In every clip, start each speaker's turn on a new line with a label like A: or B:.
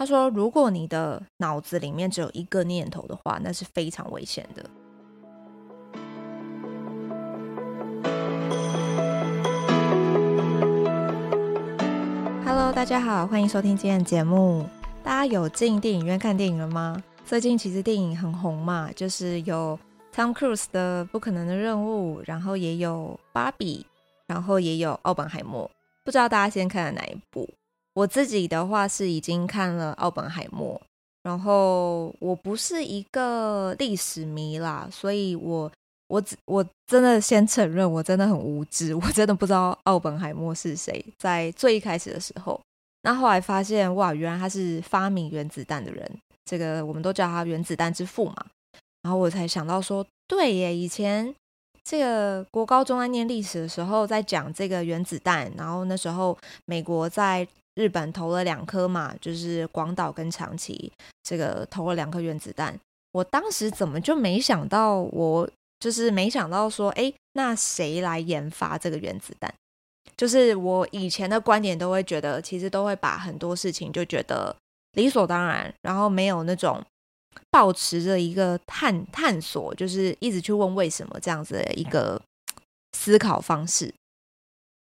A: 他说，如果你的脑子里面只有一个念头的话，那是非常危险的。Hello，大家好，欢迎收听今天的节目。大家有进电影院看电影了吗？最近其实电影很红嘛，就是有 Tom Cruise 的《不可能的任务》，然后也有《芭比》，然后也有《奥本海默》。不知道大家先看了哪一部？我自己的话是已经看了《奥本海默》，然后我不是一个历史迷啦，所以我我我真的先承认，我真的很无知，我真的不知道奥本海默是谁。在最一开始的时候，那后来发现哇，原来他是发明原子弹的人，这个我们都叫他原子弹之父嘛。然后我才想到说，对耶，以前。这个国高中在念历史的时候，在讲这个原子弹，然后那时候美国在日本投了两颗嘛，就是广岛跟长崎，这个投了两颗原子弹。我当时怎么就没想到，我就是没想到说，哎，那谁来研发这个原子弹？就是我以前的观点都会觉得，其实都会把很多事情就觉得理所当然，然后没有那种。保持着一个探探索，就是一直去问为什么这样子的一个思考方式，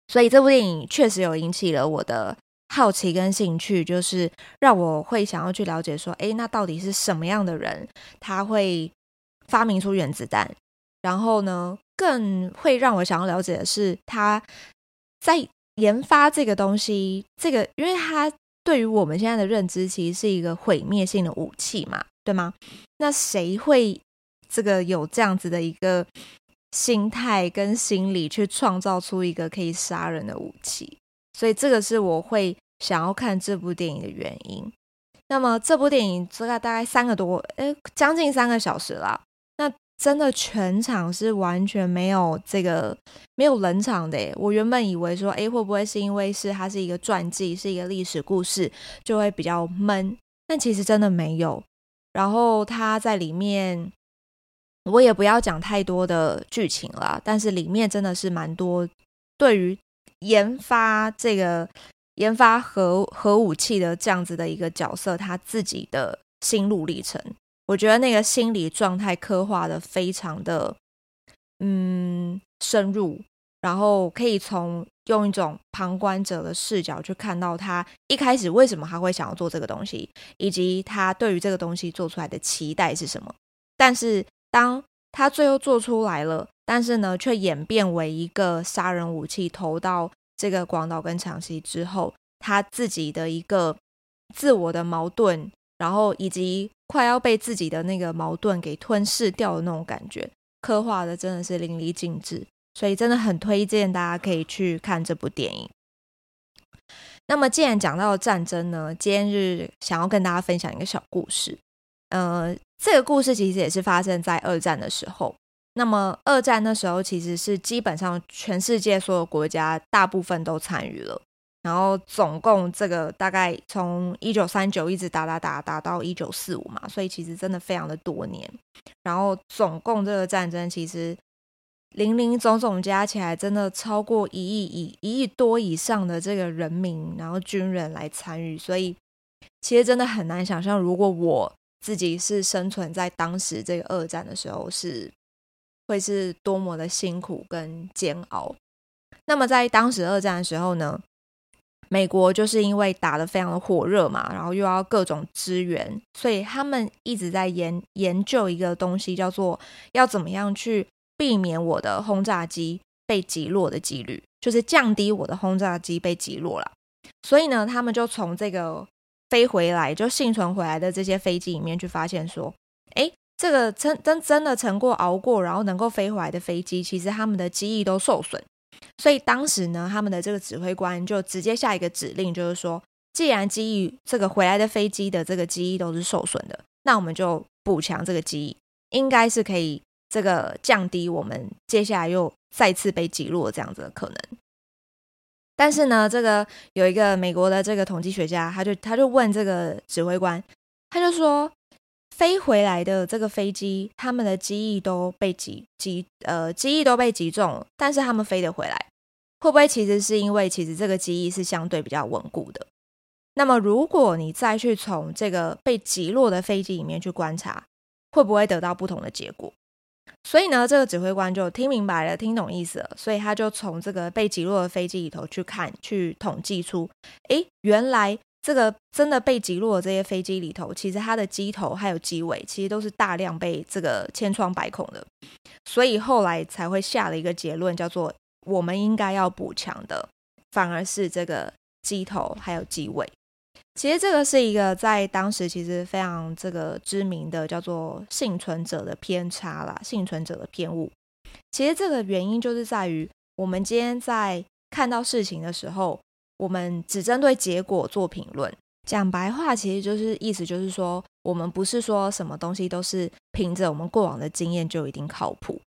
A: 所以这部电影确实有引起了我的好奇跟兴趣，就是让我会想要去了解说，诶，那到底是什么样的人他会发明出原子弹？然后呢，更会让我想要了解的是，他在研发这个东西，这个因为他对于我们现在的认知，其实是一个毁灭性的武器嘛。对吗？那谁会这个有这样子的一个心态跟心理去创造出一个可以杀人的武器？所以这个是我会想要看这部电影的原因。那么这部电影大概大概三个多，诶，将近三个小时啦。那真的全场是完全没有这个没有冷场的。我原本以为说，诶，会不会是因为是它是一个传记，是一个历史故事，就会比较闷？但其实真的没有。然后他在里面，我也不要讲太多的剧情了，但是里面真的是蛮多对于研发这个研发核核武器的这样子的一个角色，他自己的心路历程，我觉得那个心理状态刻画的非常的嗯深入。然后可以从用一种旁观者的视角去看到他一开始为什么他会想要做这个东西，以及他对于这个东西做出来的期待是什么。但是当他最后做出来了，但是呢，却演变为一个杀人武器投到这个广岛跟长崎之后，他自己的一个自我的矛盾，然后以及快要被自己的那个矛盾给吞噬掉的那种感觉，刻画的真的是淋漓尽致。所以真的很推荐大家可以去看这部电影。那么既然讲到了战争呢，今天是想要跟大家分享一个小故事。呃，这个故事其实也是发生在二战的时候。那么二战那时候其实是基本上全世界所有国家大部分都参与了。然后总共这个大概从一九三九一直打打打打到一九四五嘛，所以其实真的非常的多年。然后总共这个战争其实。零零总总加起来，真的超过一亿以一亿多以上的这个人民，然后军人来参与，所以其实真的很难想象，如果我自己是生存在当时这个二战的时候，是会是多么的辛苦跟煎熬。那么在当时二战的时候呢，美国就是因为打得非常的火热嘛，然后又要各种支援，所以他们一直在研研究一个东西，叫做要怎么样去。避免我的轰炸机被击落的几率，就是降低我的轰炸机被击落了。所以呢，他们就从这个飞回来就幸存回来的这些飞机里面去发现说，诶，这个真真真的撑过熬过，然后能够飞回来的飞机，其实他们的机翼都受损。所以当时呢，他们的这个指挥官就直接下一个指令，就是说，既然机翼这个回来的飞机的这个机翼都是受损的，那我们就补强这个机翼，应该是可以。这个降低我们接下来又再次被击落这样子的可能，但是呢，这个有一个美国的这个统计学家，他就他就问这个指挥官，他就说，飞回来的这个飞机，他们的机翼都被击击呃机翼都被击中，但是他们飞得回来，会不会其实是因为其实这个机翼是相对比较稳固的？那么如果你再去从这个被击落的飞机里面去观察，会不会得到不同的结果？所以呢，这个指挥官就听明白了，听懂意思了，所以他就从这个被击落的飞机里头去看，去统计出，诶，原来这个真的被击落的这些飞机里头，其实它的机头还有机尾，其实都是大量被这个千疮百孔的，所以后来才会下了一个结论，叫做我们应该要补强的，反而是这个机头还有机尾。其实这个是一个在当时其实非常这个知名的叫做幸存者的偏差啦，幸存者的偏误。其实这个原因就是在于我们今天在看到事情的时候，我们只针对结果做评论。讲白话，其实就是意思就是说，我们不是说什么东西都是凭着我们过往的经验就一定靠谱。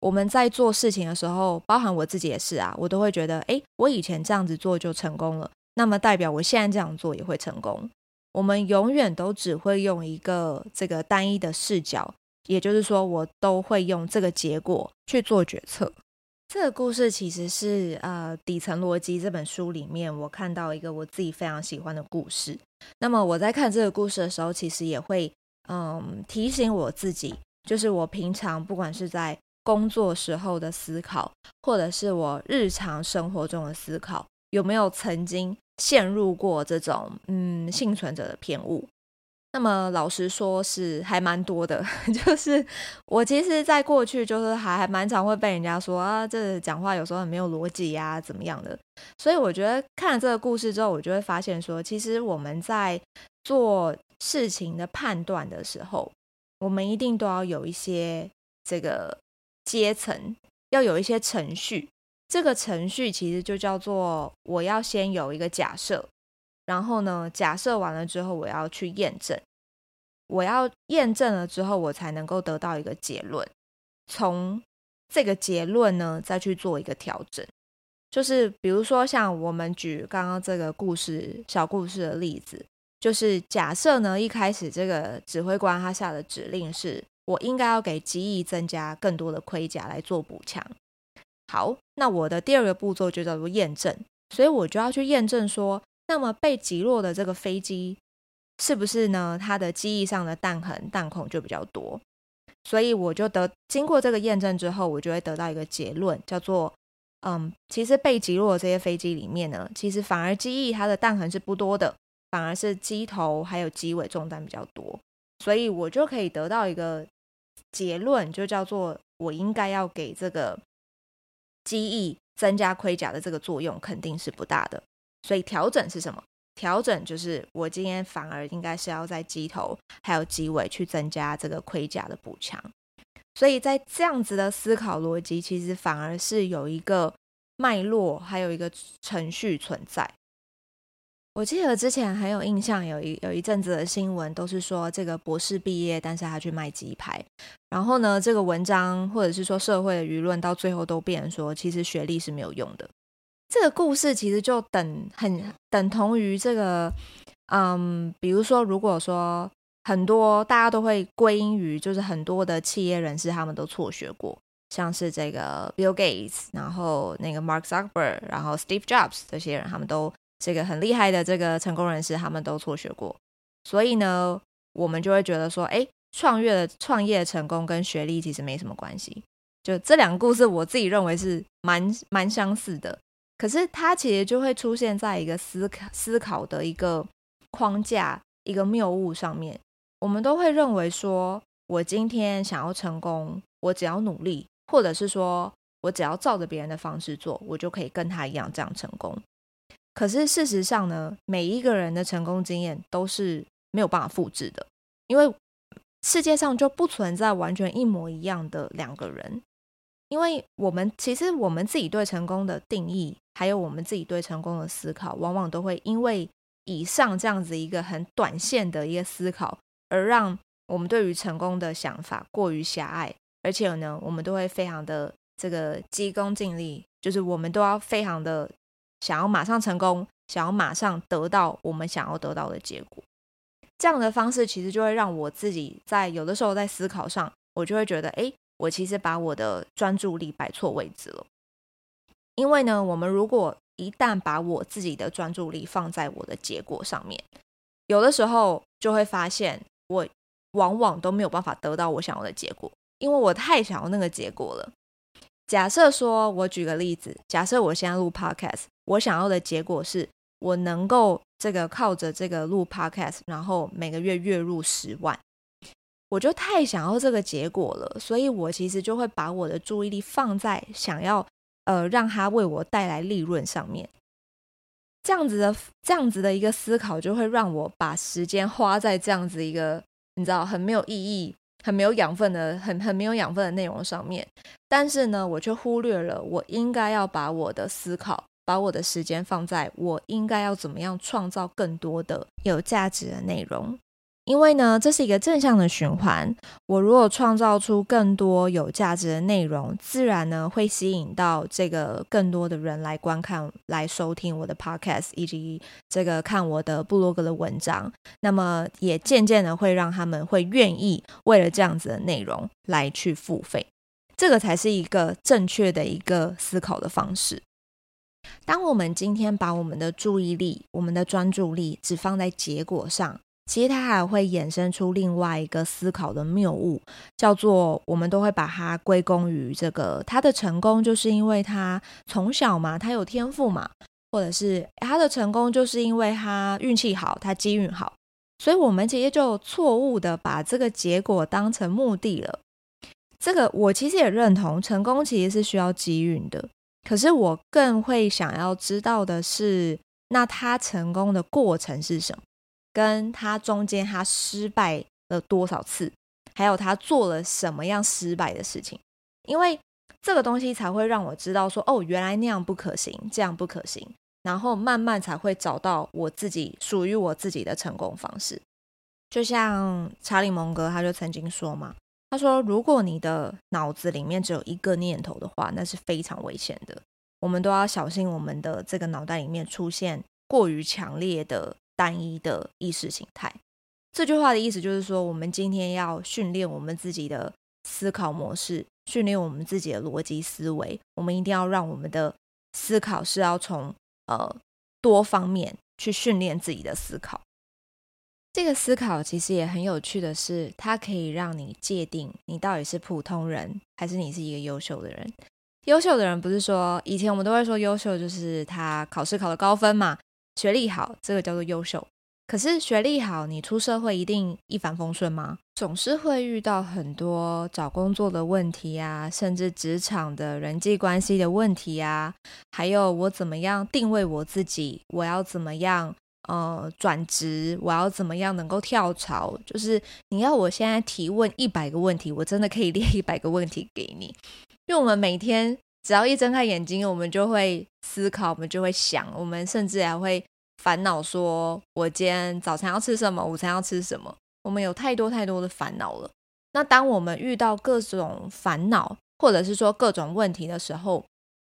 A: 我们在做事情的时候，包含我自己也是啊，我都会觉得，诶，我以前这样子做就成功了。那么代表我现在这样做也会成功。我们永远都只会用一个这个单一的视角，也就是说，我都会用这个结果去做决策。这个故事其实是呃《底层逻辑》这本书里面我看到一个我自己非常喜欢的故事。那么我在看这个故事的时候，其实也会嗯提醒我自己，就是我平常不管是在工作时候的思考，或者是我日常生活中的思考。有没有曾经陷入过这种嗯幸存者的偏误？那么老实说是还蛮多的，就是我其实在过去就是还还蛮常会被人家说啊，这讲话有时候很没有逻辑呀，怎么样的？所以我觉得看了这个故事之后，我就会发现说，其实我们在做事情的判断的时候，我们一定都要有一些这个阶层，要有一些程序。这个程序其实就叫做我要先有一个假设，然后呢，假设完了之后，我要去验证，我要验证了之后，我才能够得到一个结论。从这个结论呢，再去做一个调整。就是比如说，像我们举刚刚这个故事小故事的例子，就是假设呢，一开始这个指挥官他下的指令是我应该要给机翼增加更多的盔甲来做补强。好，那我的第二个步骤就叫做验证，所以我就要去验证说，那么被击落的这个飞机是不是呢？它的机翼上的弹痕、弹孔就比较多，所以我就得经过这个验证之后，我就会得到一个结论，叫做，嗯，其实被击落这些飞机里面呢，其实反而机翼它的弹痕是不多的，反而是机头还有机尾中弹比较多，所以我就可以得到一个结论，就叫做我应该要给这个。机翼增加盔甲的这个作用肯定是不大的，所以调整是什么？调整就是我今天反而应该是要在机头还有机尾去增加这个盔甲的补强。所以在这样子的思考逻辑，其实反而是有一个脉络，还有一个程序存在。我记得之前很有印象，有一有一阵子的新闻都是说这个博士毕业，但是他去卖鸡排。然后呢，这个文章或者是说社会的舆论到最后都变说，其实学历是没有用的。这个故事其实就等很等同于这个，嗯，比如说如果说很多大家都会归因于，就是很多的企业人士他们都辍学过，像是这个 Bill Gates，然后那个 Mark Zuckerberg，然后 Steve Jobs 这些人，他们都。这个很厉害的这个成功人士，他们都辍学过，所以呢，我们就会觉得说，哎，创业的创业成功跟学历其实没什么关系。就这两个故事，我自己认为是蛮蛮相似的。可是它其实就会出现在一个思考思考的一个框架、一个谬误上面。我们都会认为说，我今天想要成功，我只要努力，或者是说我只要照着别人的方式做，我就可以跟他一样这样成功。可是事实上呢，每一个人的成功经验都是没有办法复制的，因为世界上就不存在完全一模一样的两个人。因为我们其实我们自己对成功的定义，还有我们自己对成功的思考，往往都会因为以上这样子一个很短线的一个思考，而让我们对于成功的想法过于狭隘，而且呢，我们都会非常的这个急功近利，就是我们都要非常的。想要马上成功，想要马上得到我们想要得到的结果，这样的方式其实就会让我自己在有的时候在思考上，我就会觉得，哎，我其实把我的专注力摆错位置了。因为呢，我们如果一旦把我自己的专注力放在我的结果上面，有的时候就会发现，我往往都没有办法得到我想要的结果，因为我太想要那个结果了。假设说，我举个例子，假设我现在录 podcast，我想要的结果是我能够这个靠着这个录 podcast，然后每个月月入十万，我就太想要这个结果了，所以我其实就会把我的注意力放在想要呃让它为我带来利润上面。这样子的这样子的一个思考，就会让我把时间花在这样子一个你知道很没有意义。很没有养分的，很很没有养分的内容上面，但是呢，我却忽略了我应该要把我的思考，把我的时间放在我应该要怎么样创造更多的有价值的内容。因为呢，这是一个正向的循环。我如果创造出更多有价值的内容，自然呢会吸引到这个更多的人来观看、来收听我的 podcast，以及这个看我的部落格的文章。那么也渐渐的会让他们会愿意为了这样子的内容来去付费。这个才是一个正确的一个思考的方式。当我们今天把我们的注意力、我们的专注力只放在结果上。其实它还会衍生出另外一个思考的谬误，叫做我们都会把它归功于这个他的成功，就是因为他从小嘛，他有天赋嘛，或者是他的成功就是因为他运气好，他机运好，所以我们其实就错误的把这个结果当成目的了。这个我其实也认同，成功其实是需要机运的，可是我更会想要知道的是，那他成功的过程是什么？跟他中间他失败了多少次，还有他做了什么样失败的事情，因为这个东西才会让我知道说，哦，原来那样不可行，这样不可行，然后慢慢才会找到我自己属于我自己的成功方式。就像查理蒙格他就曾经说嘛，他说，如果你的脑子里面只有一个念头的话，那是非常危险的，我们都要小心我们的这个脑袋里面出现过于强烈的。单一的意识形态，这句话的意思就是说，我们今天要训练我们自己的思考模式，训练我们自己的逻辑思维。我们一定要让我们的思考是要从呃多方面去训练自己的思考。这个思考其实也很有趣的是，它可以让你界定你到底是普通人，还是你是一个优秀的人。优秀的人不是说以前我们都会说优秀就是他考试考了高分嘛。学历好，这个叫做优秀。可是学历好，你出社会一定一帆风顺吗？总是会遇到很多找工作的问题啊，甚至职场的人际关系的问题啊，还有我怎么样定位我自己，我要怎么样呃转职，我要怎么样能够跳槽？就是你要我现在提问一百个问题，我真的可以列一百个问题给你，因为我们每天。只要一睁开眼睛，我们就会思考，我们就会想，我们甚至还会烦恼说：我今天早餐要吃什么，午餐要吃什么？我们有太多太多的烦恼了。那当我们遇到各种烦恼，或者是说各种问题的时候，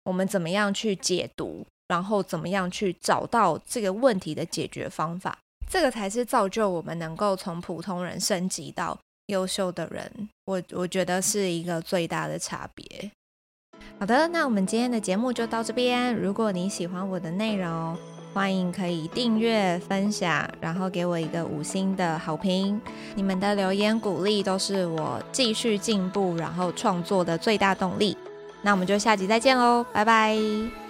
A: 我们怎么样去解读？然后怎么样去找到这个问题的解决方法？这个才是造就我们能够从普通人升级到优秀的人。我我觉得是一个最大的差别。好的，那我们今天的节目就到这边。如果你喜欢我的内容，欢迎可以订阅、分享，然后给我一个五星的好评。你们的留言鼓励都是我继续进步，然后创作的最大动力。那我们就下集再见喽，拜拜。